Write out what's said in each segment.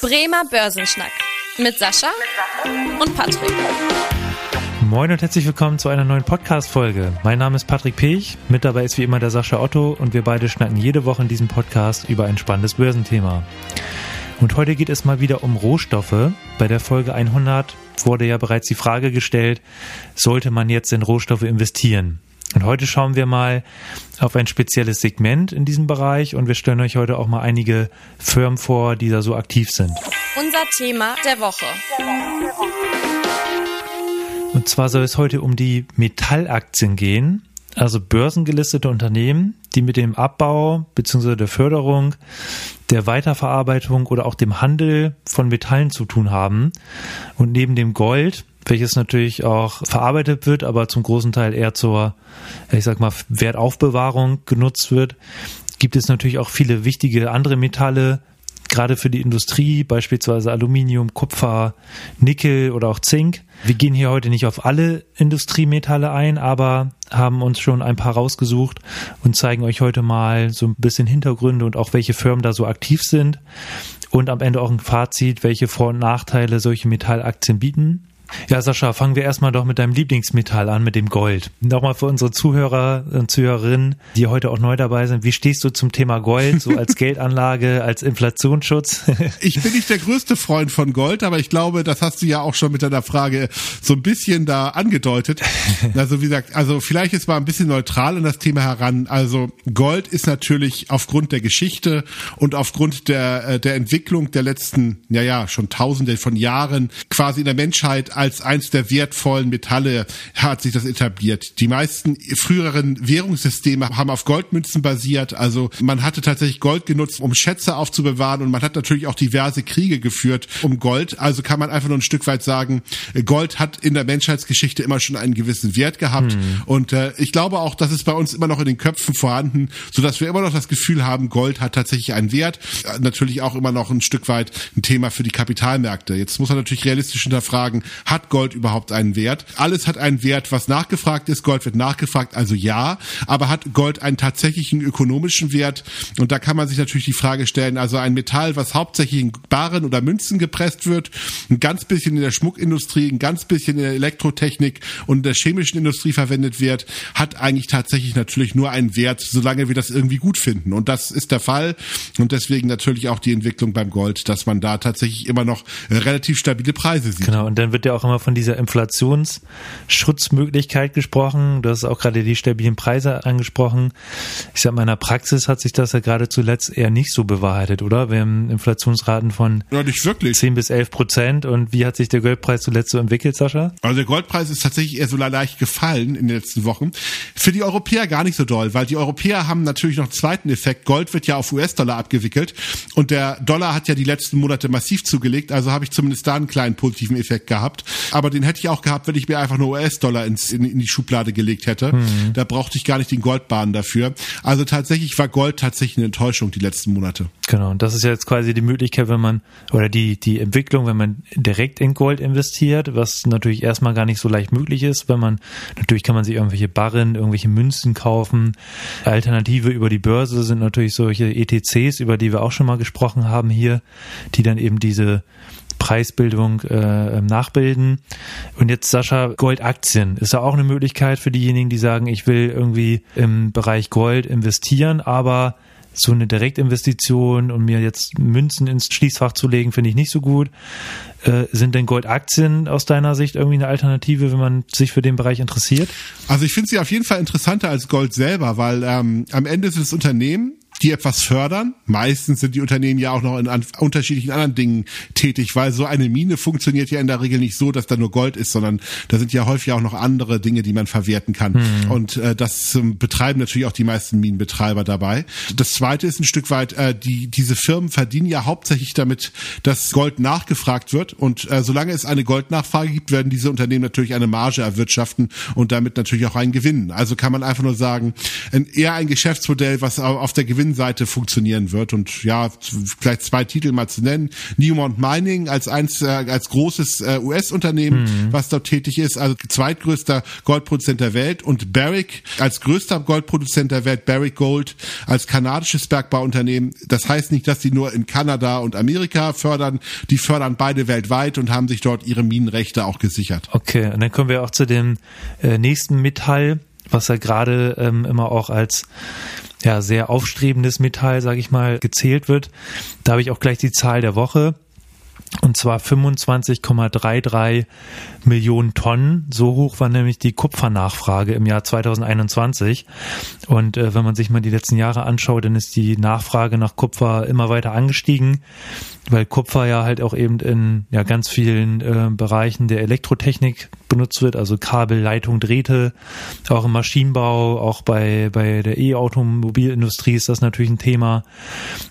Bremer Börsenschnack mit Sascha und Patrick. Moin und herzlich willkommen zu einer neuen Podcast-Folge. Mein Name ist Patrick Pech, mit dabei ist wie immer der Sascha Otto und wir beide schnacken jede Woche in diesem Podcast über ein spannendes Börsenthema. Und heute geht es mal wieder um Rohstoffe. Bei der Folge 100 wurde ja bereits die Frage gestellt, sollte man jetzt in Rohstoffe investieren? Und heute schauen wir mal auf ein spezielles Segment in diesem Bereich und wir stellen euch heute auch mal einige Firmen vor, die da so aktiv sind. Unser Thema der Woche. Und zwar soll es heute um die Metallaktien gehen, also börsengelistete Unternehmen, die mit dem Abbau bzw. der Förderung, der Weiterverarbeitung oder auch dem Handel von Metallen zu tun haben. Und neben dem Gold welches natürlich auch verarbeitet wird, aber zum großen Teil eher zur, ich sag mal, Wertaufbewahrung genutzt wird. Gibt es natürlich auch viele wichtige andere Metalle, gerade für die Industrie, beispielsweise Aluminium, Kupfer, Nickel oder auch Zink. Wir gehen hier heute nicht auf alle Industriemetalle ein, aber haben uns schon ein paar rausgesucht und zeigen euch heute mal so ein bisschen Hintergründe und auch welche Firmen da so aktiv sind und am Ende auch ein Fazit, welche Vor- und Nachteile solche Metallaktien bieten. Ja, Sascha, fangen wir erstmal doch mit deinem Lieblingsmetall an, mit dem Gold. Nochmal für unsere Zuhörer und Zuhörerinnen, die heute auch neu dabei sind. Wie stehst du zum Thema Gold, so als Geldanlage, als Inflationsschutz? ich bin nicht der größte Freund von Gold, aber ich glaube, das hast du ja auch schon mit deiner Frage so ein bisschen da angedeutet. Also wie gesagt, also vielleicht ist mal ein bisschen neutral an das Thema heran. Also Gold ist natürlich aufgrund der Geschichte und aufgrund der, äh, der Entwicklung der letzten, ja ja, schon tausende von Jahren quasi in der Menschheit als eins der wertvollen Metalle hat sich das etabliert. Die meisten früheren Währungssysteme haben auf Goldmünzen basiert. Also man hatte tatsächlich Gold genutzt, um Schätze aufzubewahren und man hat natürlich auch diverse Kriege geführt um Gold. Also kann man einfach nur ein Stück weit sagen, Gold hat in der Menschheitsgeschichte immer schon einen gewissen Wert gehabt. Mhm. Und äh, ich glaube auch, das ist bei uns immer noch in den Köpfen vorhanden, sodass wir immer noch das Gefühl haben, Gold hat tatsächlich einen Wert. Äh, natürlich auch immer noch ein Stück weit ein Thema für die Kapitalmärkte. Jetzt muss man natürlich realistisch hinterfragen, hat Gold überhaupt einen Wert? Alles hat einen Wert, was nachgefragt ist. Gold wird nachgefragt, also ja. Aber hat Gold einen tatsächlichen ökonomischen Wert? Und da kann man sich natürlich die Frage stellen, also ein Metall, was hauptsächlich in Baren oder Münzen gepresst wird, ein ganz bisschen in der Schmuckindustrie, ein ganz bisschen in der Elektrotechnik und in der chemischen Industrie verwendet wird, hat eigentlich tatsächlich natürlich nur einen Wert, solange wir das irgendwie gut finden. Und das ist der Fall. Und deswegen natürlich auch die Entwicklung beim Gold, dass man da tatsächlich immer noch relativ stabile Preise sieht. Genau, und dann wird ja auch immer von dieser Inflationsschutzmöglichkeit gesprochen. Du hast auch gerade die stabilen Preise angesprochen. Ich sag mal, in der Praxis hat sich das ja gerade zuletzt eher nicht so bewahrheitet, oder? Wir haben Inflationsraten von ja, nicht wirklich. 10 bis 11 Prozent. Und wie hat sich der Goldpreis zuletzt so entwickelt, Sascha? Also der Goldpreis ist tatsächlich eher so leicht gefallen in den letzten Wochen. Für die Europäer gar nicht so doll, weil die Europäer haben natürlich noch einen zweiten Effekt. Gold wird ja auf US-Dollar abgewickelt und der Dollar hat ja die letzten Monate massiv zugelegt. Also habe ich zumindest da einen kleinen positiven Effekt gehabt aber den hätte ich auch gehabt, wenn ich mir einfach nur US-Dollar in, in, die Schublade gelegt hätte. Mhm. Da brauchte ich gar nicht den Goldbahn dafür. Also tatsächlich war Gold tatsächlich eine Enttäuschung die letzten Monate. Genau, und das ist ja jetzt quasi die Möglichkeit, wenn man, oder die, die Entwicklung, wenn man direkt in Gold investiert, was natürlich erstmal gar nicht so leicht möglich ist, wenn man, natürlich kann man sich irgendwelche Barren, irgendwelche Münzen kaufen. Alternative über die Börse sind natürlich solche ETCs, über die wir auch schon mal gesprochen haben hier, die dann eben diese Preisbildung äh, nachbilden. Und jetzt Sascha, Goldaktien ist ja auch eine Möglichkeit für diejenigen, die sagen, ich will irgendwie im Bereich Gold investieren, aber so eine Direktinvestition und mir jetzt Münzen ins Schließfach zu legen, finde ich nicht so gut. Äh, sind denn Goldaktien aus deiner Sicht irgendwie eine Alternative, wenn man sich für den Bereich interessiert? Also ich finde sie auf jeden Fall interessanter als Gold selber, weil ähm, am Ende ist es Unternehmen, die etwas fördern. Meistens sind die Unternehmen ja auch noch in an, unterschiedlichen anderen Dingen tätig, weil so eine Mine funktioniert ja in der Regel nicht so, dass da nur Gold ist, sondern da sind ja häufig auch noch andere Dinge, die man verwerten kann. Mhm. Und äh, das äh, betreiben natürlich auch die meisten Minenbetreiber dabei. Das zweite ist ein Stück weit, äh, die diese Firmen verdienen ja hauptsächlich damit, dass Gold nachgefragt wird. Und äh, solange es eine Goldnachfrage gibt, werden diese Unternehmen natürlich eine Marge erwirtschaften und damit natürlich auch einen Gewinn. Also kann man einfach nur sagen, ein, eher ein Geschäftsmodell, was auf der Gewinn Gewinnseite funktionieren wird. Und ja, vielleicht zwei Titel mal zu nennen. Newmont Mining als eins, äh, als großes äh, US-Unternehmen, mhm. was dort tätig ist, also zweitgrößter Goldproduzent der Welt und Barrick als größter Goldproduzent der Welt, Barrick Gold als kanadisches Bergbauunternehmen. Das heißt nicht, dass die nur in Kanada und Amerika fördern, die fördern beide weltweit und haben sich dort ihre Minenrechte auch gesichert. Okay, und dann kommen wir auch zu dem äh, nächsten Metall, was ja gerade ähm, immer auch als ja, sehr aufstrebendes Metall, sage ich mal, gezählt wird. Da habe ich auch gleich die Zahl der Woche. Und zwar 25,33 Millionen Tonnen. So hoch war nämlich die Kupfernachfrage im Jahr 2021. Und äh, wenn man sich mal die letzten Jahre anschaut, dann ist die Nachfrage nach Kupfer immer weiter angestiegen weil Kupfer ja halt auch eben in ja ganz vielen äh, Bereichen der Elektrotechnik benutzt wird, also Kabel, Leitung, Drähte, auch im Maschinenbau, auch bei bei der E-Automobilindustrie ist das natürlich ein Thema.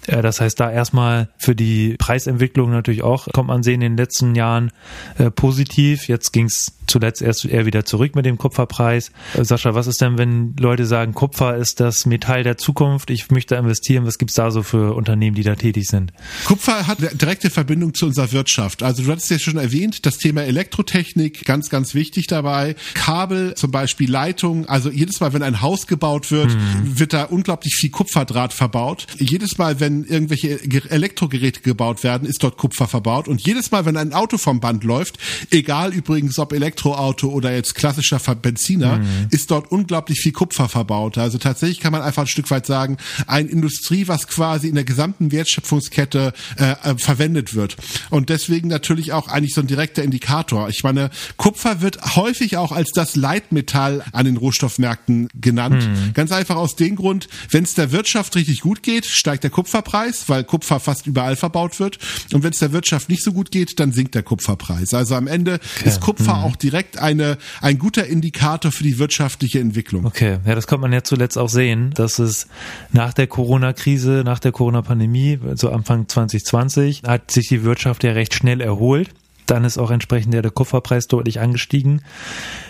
Äh, das heißt, da erstmal für die Preisentwicklung natürlich auch kommt man sehen in den letzten Jahren äh, positiv. Jetzt ging's zuletzt erst eher wieder zurück mit dem Kupferpreis. Sascha, was ist denn, wenn Leute sagen, Kupfer ist das Metall der Zukunft, ich möchte investieren, was gibt's da so für Unternehmen, die da tätig sind? Kupfer hat direkte Verbindung zu unserer Wirtschaft. Also du hattest ja schon erwähnt, das Thema Elektrotechnik, ganz, ganz wichtig dabei. Kabel, zum Beispiel Leitung, also jedes Mal, wenn ein Haus gebaut wird, hm. wird da unglaublich viel Kupferdraht verbaut. Jedes Mal, wenn irgendwelche Elektrogeräte gebaut werden, ist dort Kupfer verbaut. Und jedes Mal, wenn ein Auto vom Band läuft, egal übrigens ob Elektroauto oder jetzt klassischer Benziner, hm. ist dort unglaublich viel Kupfer verbaut. Also tatsächlich kann man einfach ein Stück weit sagen, eine Industrie, was quasi in der gesamten Wertschöpfungskette äh, verwendet wird. Und deswegen natürlich auch eigentlich so ein direkter Indikator. Ich meine, Kupfer wird häufig auch als das Leitmetall an den Rohstoffmärkten genannt. Mhm. Ganz einfach aus dem Grund, wenn es der Wirtschaft richtig gut geht, steigt der Kupferpreis, weil Kupfer fast überall verbaut wird. Und wenn es der Wirtschaft nicht so gut geht, dann sinkt der Kupferpreis. Also am Ende okay. ist Kupfer mhm. auch direkt eine, ein guter Indikator für die wirtschaftliche Entwicklung. Okay, ja, das konnte man ja zuletzt auch sehen, dass es nach der Corona-Krise, nach der Corona-Pandemie, so Anfang 2020, hat sich die Wirtschaft ja recht schnell erholt. Dann ist auch entsprechend der Kupferpreis deutlich angestiegen.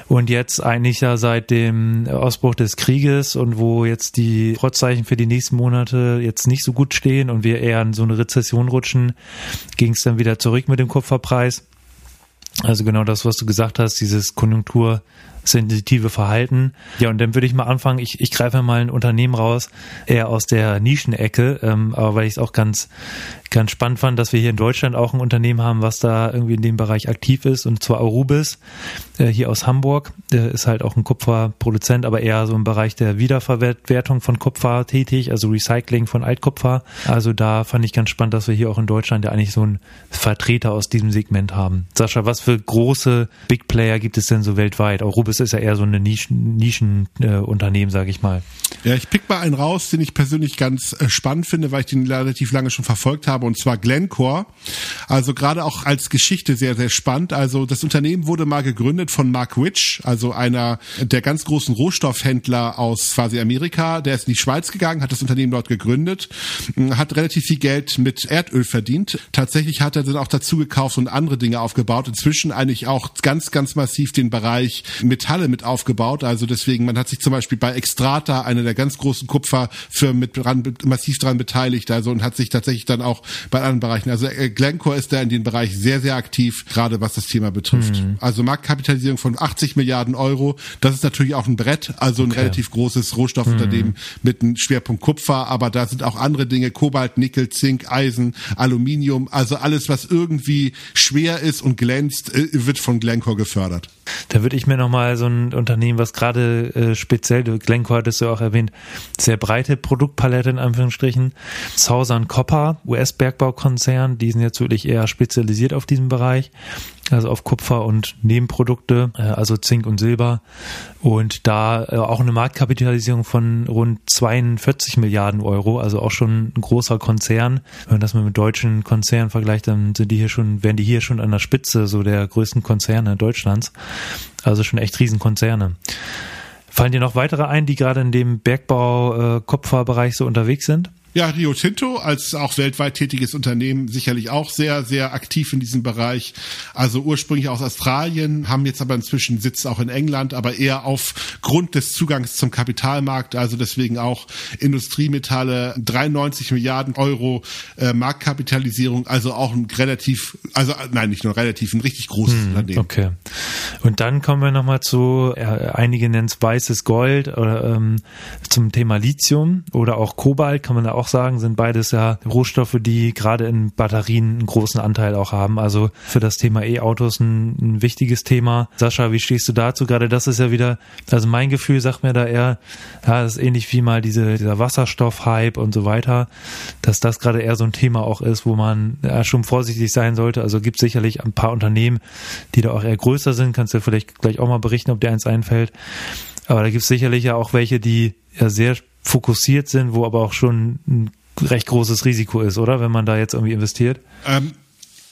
Und jetzt eigentlich ja seit dem Ausbruch des Krieges und wo jetzt die Vorzeichen für die nächsten Monate jetzt nicht so gut stehen und wir eher in so eine Rezession rutschen, ging es dann wieder zurück mit dem Kupferpreis. Also genau das, was du gesagt hast, dieses konjunktursensitive Verhalten. Ja, und dann würde ich mal anfangen, ich, ich greife mal ein Unternehmen raus, eher aus der Nischenecke, ähm, aber weil ich es auch ganz, ganz spannend fand, dass wir hier in Deutschland auch ein Unternehmen haben, was da irgendwie in dem Bereich aktiv ist, und zwar Arubis, äh, hier aus Hamburg, äh, ist halt auch ein Kupferproduzent, aber eher so im Bereich der Wiederverwertung von Kupfer tätig, also Recycling von Altkupfer. Also da fand ich ganz spannend, dass wir hier auch in Deutschland ja eigentlich so einen Vertreter aus diesem Segment haben. Sascha, was für große Big Player gibt es denn so weltweit? Arubis ist ja eher so eine Nischen, Nischenunternehmen, äh, sage ich mal. Ja, ich pick mal einen raus, den ich persönlich ganz äh, spannend finde, weil ich den relativ lange schon verfolgt habe und zwar Glencore. Also gerade auch als Geschichte sehr, sehr spannend. Also das Unternehmen wurde mal gegründet von Mark Witch, also einer der ganz großen Rohstoffhändler aus quasi Amerika. Der ist in die Schweiz gegangen, hat das Unternehmen dort gegründet, hat relativ viel Geld mit Erdöl verdient. Tatsächlich hat er dann auch dazu gekauft und andere Dinge aufgebaut. Inzwischen eigentlich auch ganz, ganz massiv den Bereich Metalle mit aufgebaut. Also deswegen, man hat sich zum Beispiel bei Extrata, einer der ganz großen Kupferfirmen, mit dran, massiv dran beteiligt, also und hat sich tatsächlich dann auch bei anderen Bereichen. Also äh, Glencore ist da in dem Bereich sehr, sehr aktiv, gerade was das Thema betrifft. Mhm. Also Marktkapitalisierung von 80 Milliarden Euro, das ist natürlich auch ein Brett, also ein okay. relativ großes Rohstoffunternehmen mhm. mit einem Schwerpunkt Kupfer, aber da sind auch andere Dinge, Kobalt, Nickel, Zink, Eisen, Aluminium, also alles, was irgendwie schwer ist und glänzt, äh, wird von Glencore gefördert. Da würde ich mir nochmal so ein Unternehmen, was gerade äh, speziell, Glencore hattest du auch erwähnt, sehr breite Produktpalette in Anführungsstrichen, Southern Copper, US-Bergbaukonzern, die sind jetzt wirklich eher spezialisiert auf diesem Bereich also auf Kupfer und Nebenprodukte, äh, also Zink und Silber. Und da äh, auch eine Marktkapitalisierung von rund 42 Milliarden Euro, also auch schon ein großer Konzern. Wenn man das mal mit deutschen Konzernen vergleicht, dann sind die hier schon, wären die hier schon an der Spitze so der größten Konzerne Deutschlands. Also schon echt Riesenkonzerne. Fallen dir noch weitere ein, die gerade in dem Bergbau-Kupferbereich äh, so unterwegs sind? Ja, Rio Tinto als auch weltweit tätiges Unternehmen sicherlich auch sehr, sehr aktiv in diesem Bereich. Also ursprünglich aus Australien, haben jetzt aber inzwischen Sitz auch in England, aber eher aufgrund des Zugangs zum Kapitalmarkt. Also deswegen auch Industriemetalle, 93 Milliarden Euro äh, Marktkapitalisierung, also auch ein relativ, also nein, nicht nur relativ, ein richtig großes hm, Unternehmen. Okay. Und dann kommen wir nochmal zu, äh, einige nennen es weißes Gold oder ähm, zum Thema Lithium oder auch Kobalt, kann man da auch sagen, sind beides ja Rohstoffe, die gerade in Batterien einen großen Anteil auch haben. Also für das Thema E-Autos ein, ein wichtiges Thema. Sascha, wie stehst du dazu? Gerade das ist ja wieder, also mein Gefühl sagt mir da eher, ja, das ist ähnlich wie mal diese, dieser Wasserstoff-Hype und so weiter, dass das gerade eher so ein Thema auch ist, wo man ja, schon vorsichtig sein sollte. Also gibt sicherlich ein paar Unternehmen, die da auch eher größer sind. Kannst du vielleicht gleich auch mal berichten, ob dir eins einfällt. Aber da gibt es sicherlich ja auch welche, die ja sehr fokussiert sind, wo aber auch schon ein recht großes Risiko ist, oder? Wenn man da jetzt irgendwie investiert. Ähm,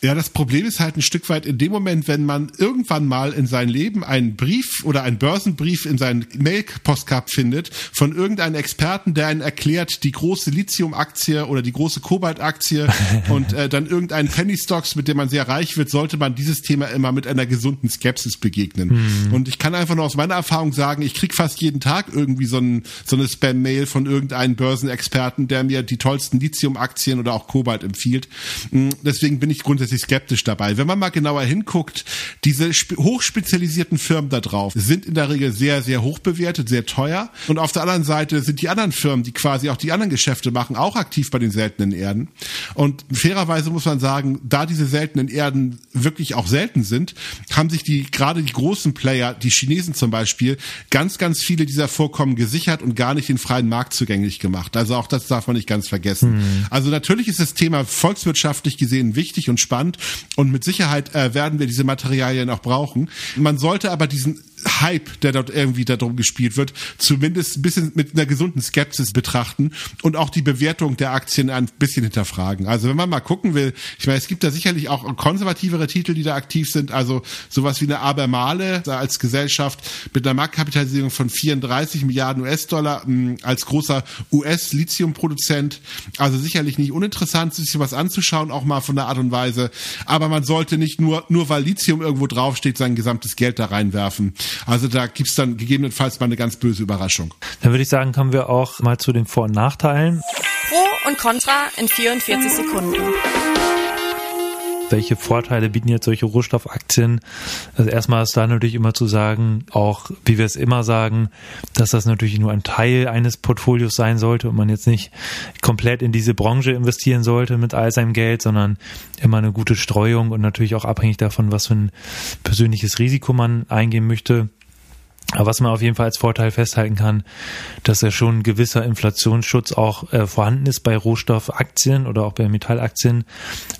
ja, das Problem ist halt ein Stück weit in dem Moment, wenn man irgendwann mal in sein Leben einen Brief oder einen Börsenbrief in seinen Mail-Postcard findet von irgendeinem Experten, der einen erklärt, die große Lithium-Aktie oder die große Kobalt-Aktie und äh, dann irgendeinen Penny Stocks, mit dem man sehr reich wird, sollte man dieses Thema immer mit einer gesunden Skepsis begegnen. Mhm. Und ich kann einfach nur aus meiner Erfahrung sagen, ich krieg fast jeden Tag irgendwie so, ein, so eine Spam-Mail von irgendeinem Börsenexperten, der mir die tollsten Lithium-Aktien oder auch Kobalt empfiehlt. Hm, deswegen bin ich grundsätzlich grundsätzlich skeptisch dabei. Wenn man mal genauer hinguckt, diese hochspezialisierten Firmen da drauf sind in der Regel sehr, sehr hoch bewertet, sehr teuer. Und auf der anderen Seite sind die anderen Firmen, die quasi auch die anderen Geschäfte machen, auch aktiv bei den seltenen Erden. Und fairerweise muss man sagen, da diese seltenen Erden wirklich auch selten sind, haben sich die, gerade die großen Player, die Chinesen zum Beispiel, ganz, ganz viele dieser Vorkommen gesichert und gar nicht den freien Markt zugänglich gemacht. Also auch das darf man nicht ganz vergessen. Mhm. Also natürlich ist das Thema volkswirtschaftlich gesehen wichtig und spannend Bestand und mit Sicherheit äh, werden wir diese Materialien auch brauchen. Man sollte aber diesen Hype, der dort irgendwie darum gespielt wird, zumindest ein bisschen mit einer gesunden Skepsis betrachten und auch die Bewertung der Aktien ein bisschen hinterfragen. Also wenn man mal gucken will, ich meine, es gibt da sicherlich auch konservativere Titel, die da aktiv sind, also sowas wie eine Abermale als Gesellschaft mit einer Marktkapitalisierung von 34 Milliarden US-Dollar hm, als großer US-Lithium-Produzent. Also sicherlich nicht uninteressant, sich was anzuschauen, auch mal von der Art und Weise. Aber man sollte nicht nur, nur weil Lithium irgendwo draufsteht, sein gesamtes Geld da reinwerfen. Also da gibt's dann gegebenenfalls mal eine ganz böse Überraschung. Dann würde ich sagen, kommen wir auch mal zu den Vor- und Nachteilen. Pro und Contra in 44 Sekunden welche Vorteile bieten jetzt solche Rohstoffaktien? Also erstmal ist da natürlich immer zu sagen, auch wie wir es immer sagen, dass das natürlich nur ein Teil eines Portfolios sein sollte und man jetzt nicht komplett in diese Branche investieren sollte mit all seinem Geld, sondern immer eine gute Streuung und natürlich auch abhängig davon, was für ein persönliches Risiko man eingehen möchte. Aber was man auf jeden Fall als Vorteil festhalten kann, dass ja schon ein gewisser Inflationsschutz auch äh, vorhanden ist bei Rohstoffaktien oder auch bei Metallaktien,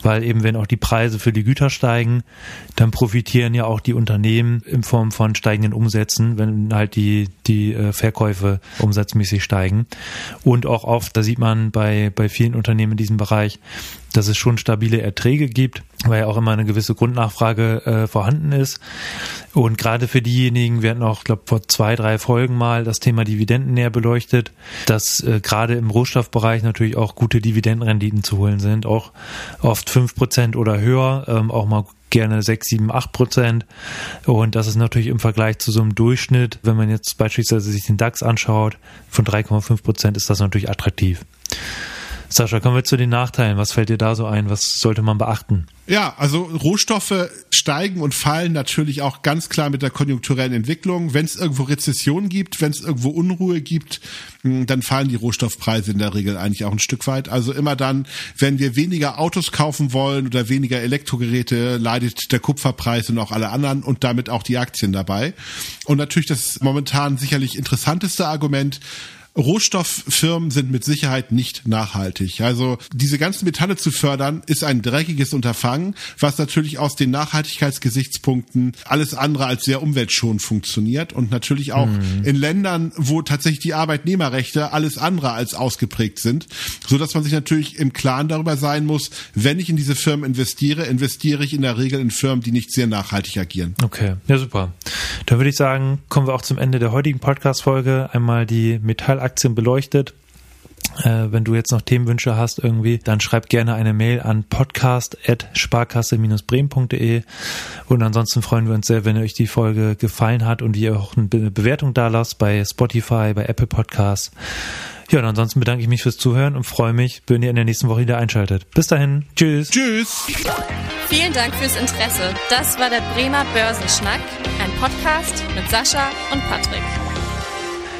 weil eben wenn auch die Preise für die Güter steigen, dann profitieren ja auch die Unternehmen in Form von steigenden Umsätzen, wenn halt die, die äh, Verkäufe umsatzmäßig steigen. Und auch oft, da sieht man bei, bei vielen Unternehmen in diesem Bereich, dass es schon stabile Erträge gibt, weil ja auch immer eine gewisse Grundnachfrage äh, vorhanden ist. Und gerade für diejenigen, wir hatten auch, glaube vor zwei, drei Folgen mal das Thema Dividenden näher beleuchtet, dass äh, gerade im Rohstoffbereich natürlich auch gute Dividendenrenditen zu holen sind, auch oft fünf Prozent oder höher, ähm, auch mal gerne 6, 7, 8 Prozent. Und das ist natürlich im Vergleich zu so einem Durchschnitt, wenn man jetzt beispielsweise sich den DAX anschaut, von 3,5 Prozent ist das natürlich attraktiv. Sascha, kommen wir zu den Nachteilen. Was fällt dir da so ein? Was sollte man beachten? Ja, also Rohstoffe steigen und fallen natürlich auch ganz klar mit der konjunkturellen Entwicklung. Wenn es irgendwo Rezession gibt, wenn es irgendwo Unruhe gibt, hm, dann fallen die Rohstoffpreise in der Regel eigentlich auch ein Stück weit. Also immer dann, wenn wir weniger Autos kaufen wollen oder weniger Elektrogeräte, leidet der Kupferpreis und auch alle anderen und damit auch die Aktien dabei. Und natürlich das momentan sicherlich interessanteste Argument, Rohstofffirmen sind mit Sicherheit nicht nachhaltig. Also diese ganzen Metalle zu fördern, ist ein dreckiges Unterfangen, was natürlich aus den Nachhaltigkeitsgesichtspunkten alles andere als sehr umweltschonend funktioniert und natürlich auch mhm. in Ländern, wo tatsächlich die Arbeitnehmerrechte alles andere als ausgeprägt sind, so dass man sich natürlich im Klaren darüber sein muss, wenn ich in diese Firmen investiere, investiere ich in der Regel in Firmen, die nicht sehr nachhaltig agieren. Okay, ja super. Dann würde ich sagen, kommen wir auch zum Ende der heutigen Podcast-Folge. Einmal die Metall Aktien beleuchtet. Äh, wenn du jetzt noch Themenwünsche hast irgendwie, dann schreib gerne eine Mail an podcast.sparkasse-bremen.de und ansonsten freuen wir uns sehr, wenn euch die Folge gefallen hat und ihr auch eine Bewertung da lasst bei Spotify, bei Apple Podcasts. Ja, und ansonsten bedanke ich mich fürs Zuhören und freue mich, wenn ihr in der nächsten Woche wieder einschaltet. Bis dahin. Tschüss. Tschüss. Vielen Dank fürs Interesse. Das war der Bremer Börsenschnack, ein Podcast mit Sascha und Patrick.